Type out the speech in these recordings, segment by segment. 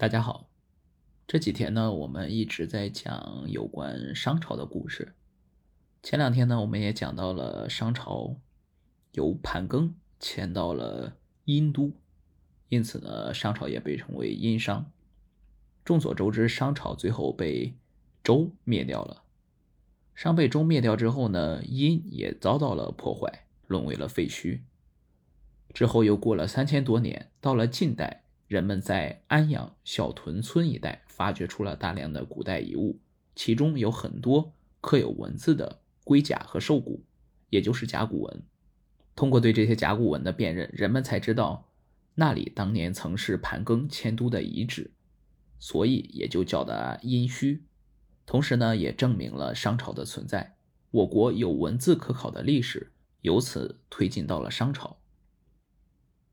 大家好，这几天呢，我们一直在讲有关商朝的故事。前两天呢，我们也讲到了商朝由盘庚迁到了殷都，因此呢，商朝也被称为殷商。众所周知，商朝最后被周灭掉了。商被周灭掉之后呢，殷也遭到了破坏，沦为了废墟。之后又过了三千多年，到了近代，人们在安阳小屯村一带发掘出了大量的古代遗物，其中有很多刻有文字的龟甲和兽骨，也就是甲骨文。通过对这些甲骨文的辨认，人们才知道那里当年曾是盘庚迁都的遗址。所以也就叫的殷墟，同时呢，也证明了商朝的存在。我国有文字可考的历史，由此推进到了商朝。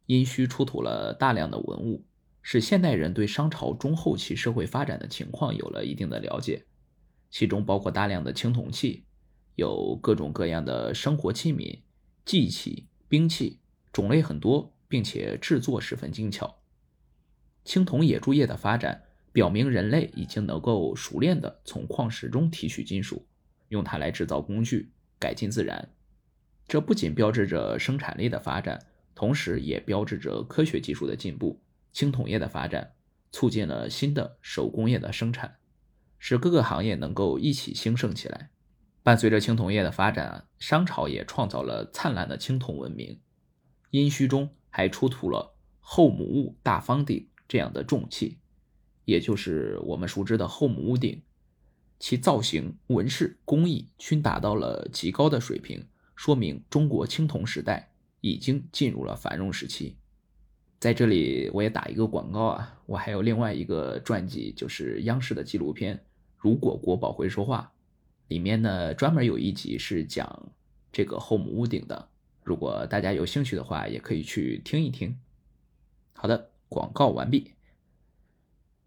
殷墟出土了大量的文物，使现代人对商朝中后期社会发展的情况有了一定的了解。其中包括大量的青铜器，有各种各样的生活器皿、祭器、兵器，种类很多，并且制作十分精巧。青铜冶铸业的发展。表明人类已经能够熟练地从矿石中提取金属，用它来制造工具，改进自然。这不仅标志着生产力的发展，同时也标志着科学技术的进步。青铜业的发展促进了新的手工业的生产，使各个行业能够一起兴盛起来。伴随着青铜业的发展，商朝也创造了灿烂的青铜文明。殷墟中还出土了后母戊大方鼎这样的重器。也就是我们熟知的后母戊鼎，其造型、纹饰、工艺均达到了极高的水平，说明中国青铜时代已经进入了繁荣时期。在这里，我也打一个广告啊，我还有另外一个传记，就是央视的纪录片《如果国宝会说话》，里面呢专门有一集是讲这个后母戊鼎的。如果大家有兴趣的话，也可以去听一听。好的，广告完毕。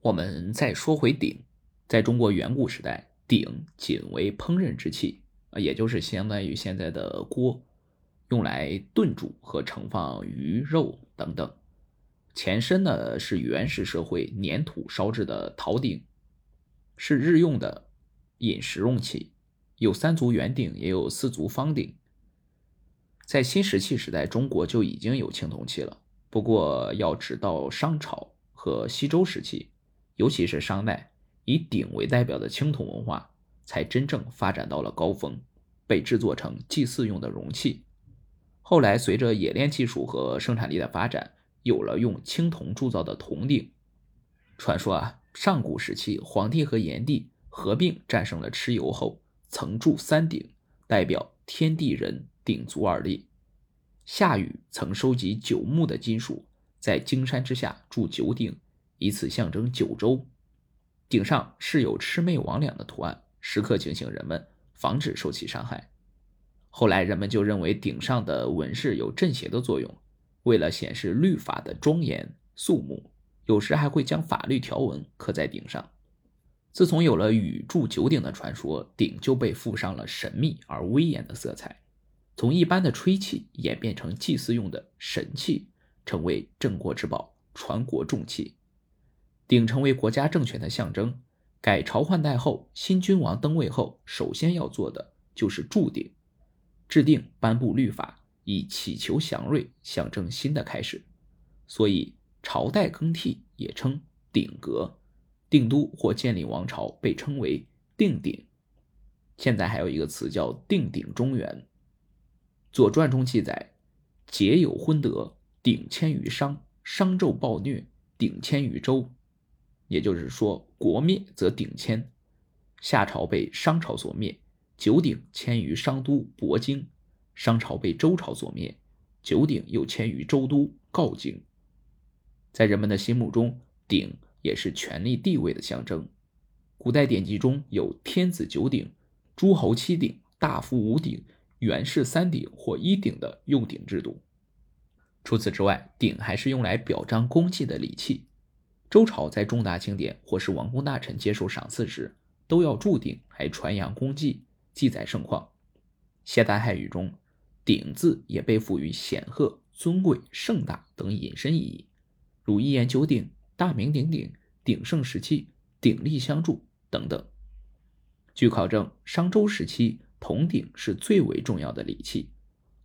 我们再说回鼎，在中国远古时代，鼎仅为烹饪之器啊，也就是相当于现在的锅，用来炖煮和盛放鱼肉等等。前身呢是原始社会粘土烧制的陶鼎，是日用的饮食用器，有三足圆鼎，也有四足方鼎。在新石器时代，中国就已经有青铜器了，不过要直到商朝和西周时期。尤其是商代，以鼎为代表的青铜文化才真正发展到了高峰，被制作成祭祀用的容器。后来，随着冶炼技术和生产力的发展，有了用青铜铸造的铜鼎。传说啊，上古时期，黄帝和炎帝合并战胜了蚩尤后，曾铸三鼎，代表天地人鼎足而立。夏禹曾收集九牧的金属，在荆山之下铸九鼎。以此象征九州，顶上饰有魑魅魍魉的图案，时刻警醒人们，防止受其伤害。后来人们就认为顶上的纹饰有镇邪的作用，为了显示律法的庄严肃穆，有时还会将法律条文刻在顶上。自从有了禹铸九鼎的传说，鼎就被附上了神秘而威严的色彩，从一般的吹器演变成祭祀用的神器，成为镇国之宝、传国重器。鼎成为国家政权的象征。改朝换代后，新君王登位后，首先要做的就是铸鼎，制定颁布律法，以祈求祥瑞，象征新的开始。所以，朝代更替也称鼎革，定都或建立王朝被称为定鼎。现在还有一个词叫定鼎中原。《左传》中记载：桀有昏德，鼎迁于商；商纣暴虐，鼎迁于周。也就是说，国灭则鼎迁。夏朝被商朝所灭，九鼎迁于商都亳京；商朝被周朝所灭，九鼎又迁于周都镐京。在人们的心目中，鼎也是权力地位的象征。古代典籍中有天子九鼎、诸侯七鼎、大夫五鼎、元氏三鼎或一鼎的用鼎制度。除此之外，鼎还是用来表彰功绩的礼器。周朝在重大庆典或是王公大臣接受赏赐时，都要铸鼎来传扬功绩、记载盛况。现代汉语中，“鼎”字也被赋予显赫、尊贵、盛大等引申意义，如一言九鼎、大名鼎鼎、鼎盛时期鼎力相助等等。据考证，商周时期铜鼎是最为重要的礼器，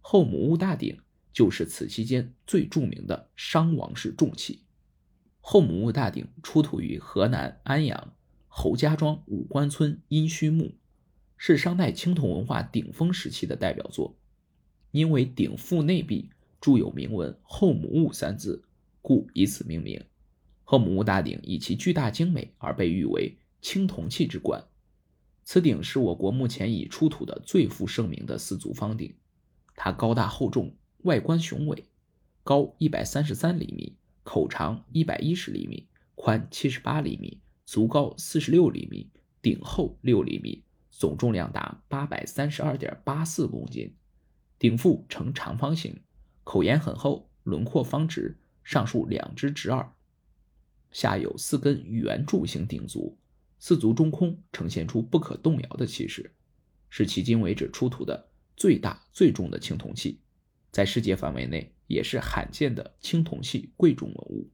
后母戊大鼎就是此期间最著名的商王室重器。后母戊大鼎出土于河南安阳侯家庄五官村殷墟墓，是商代青铜文化顶峰时期的代表作。因为鼎腹内壁铸有铭文“后母戊”三字，故以此命名。后母戊大鼎以其巨大精美而被誉为青铜器之冠。此鼎是我国目前已出土的最负盛名的四足方鼎。它高大厚重，外观雄伟，高一百三十三厘米。口长一百一十厘米，宽七十八厘米，足高四十六厘米，顶厚六厘米，总重量达八百三十二点八四公斤。鼎腹呈长方形，口沿很厚，轮廓方直，上竖两只直耳，下有四根圆柱形鼎足，四足中空，呈现出不可动摇的气势，是迄今为止出土的最大最重的青铜器，在世界范围内。也是罕见的青铜器贵重文物。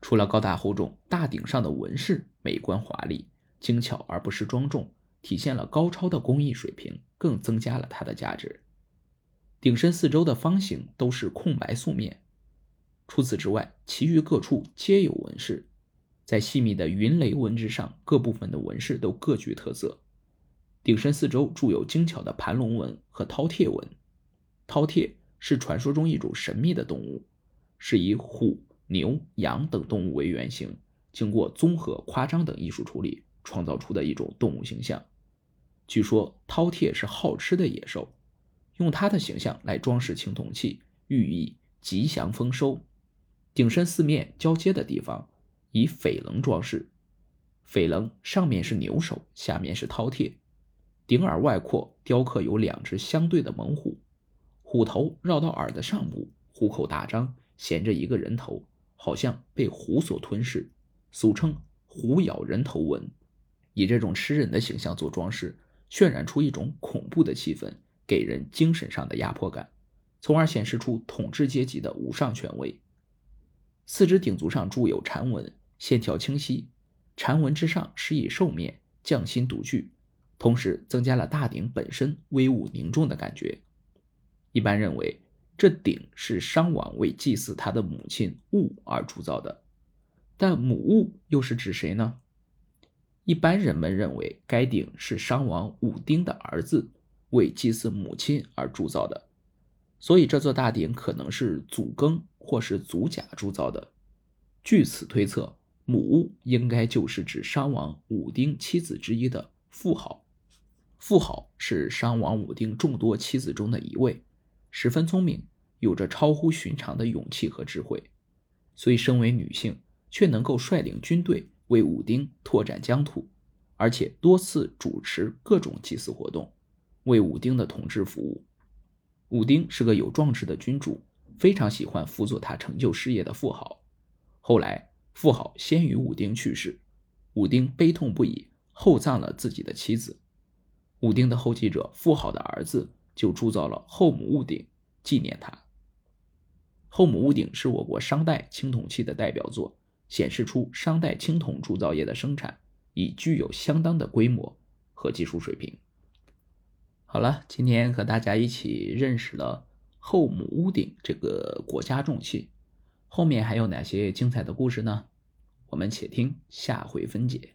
除了高大厚重，大鼎上的纹饰美观华丽、精巧而不失庄重，体现了高超的工艺水平，更增加了它的价值。鼎身四周的方形都是空白素面，除此之外，其余各处皆有纹饰。在细密的云雷纹之上，各部分的纹饰都各具特色。鼎身四周铸有精巧的盘龙纹和饕餮纹，饕餮。是传说中一种神秘的动物，是以虎、牛、羊等动物为原型，经过综合、夸张等艺术处理创造出的一种动物形象。据说饕餮是好吃的野兽，用它的形象来装饰青铜器，寓意吉祥丰收。鼎身四面交接的地方以翡棱装饰，翡棱上面是牛首，下面是饕餮，鼎耳外扩雕刻有两只相对的猛虎。虎头绕到耳的上部，虎口大张，衔着一个人头，好像被虎所吞噬，俗称“虎咬人头纹”。以这种吃人的形象做装饰，渲染出一种恐怖的气氛，给人精神上的压迫感，从而显示出统治阶级的无上权威。四只鼎足上铸有蝉纹，线条清晰，蝉纹之上施以兽面，匠心独具，同时增加了大鼎本身威武凝重的感觉。一般认为，这鼎是商王为祭祀他的母亲戊而铸造的，但母戊又是指谁呢？一般人们认为，该鼎是商王武丁的儿子为祭祀母亲而铸造的，所以这座大鼎可能是祖庚或是祖甲铸造的。据此推测，母戊应该就是指商王武丁妻子之一的妇好。妇好是商王武丁众多妻子中的一位。十分聪明，有着超乎寻常的勇气和智慧，所以身为女性却能够率领军队为武丁拓展疆土，而且多次主持各种祭祀活动，为武丁的统治服务。武丁是个有壮志的君主，非常喜欢辅佐他成就事业的富豪。后来，富豪先于武丁去世，武丁悲痛不已，厚葬了自己的妻子。武丁的后继者富豪的儿子。就铸造了后母戊鼎纪念他。后母戊鼎是我国商代青铜器的代表作，显示出商代青铜铸造业的生产已具有相当的规模和技术水平。好了，今天和大家一起认识了后母戊鼎这个国家重器，后面还有哪些精彩的故事呢？我们且听下回分解。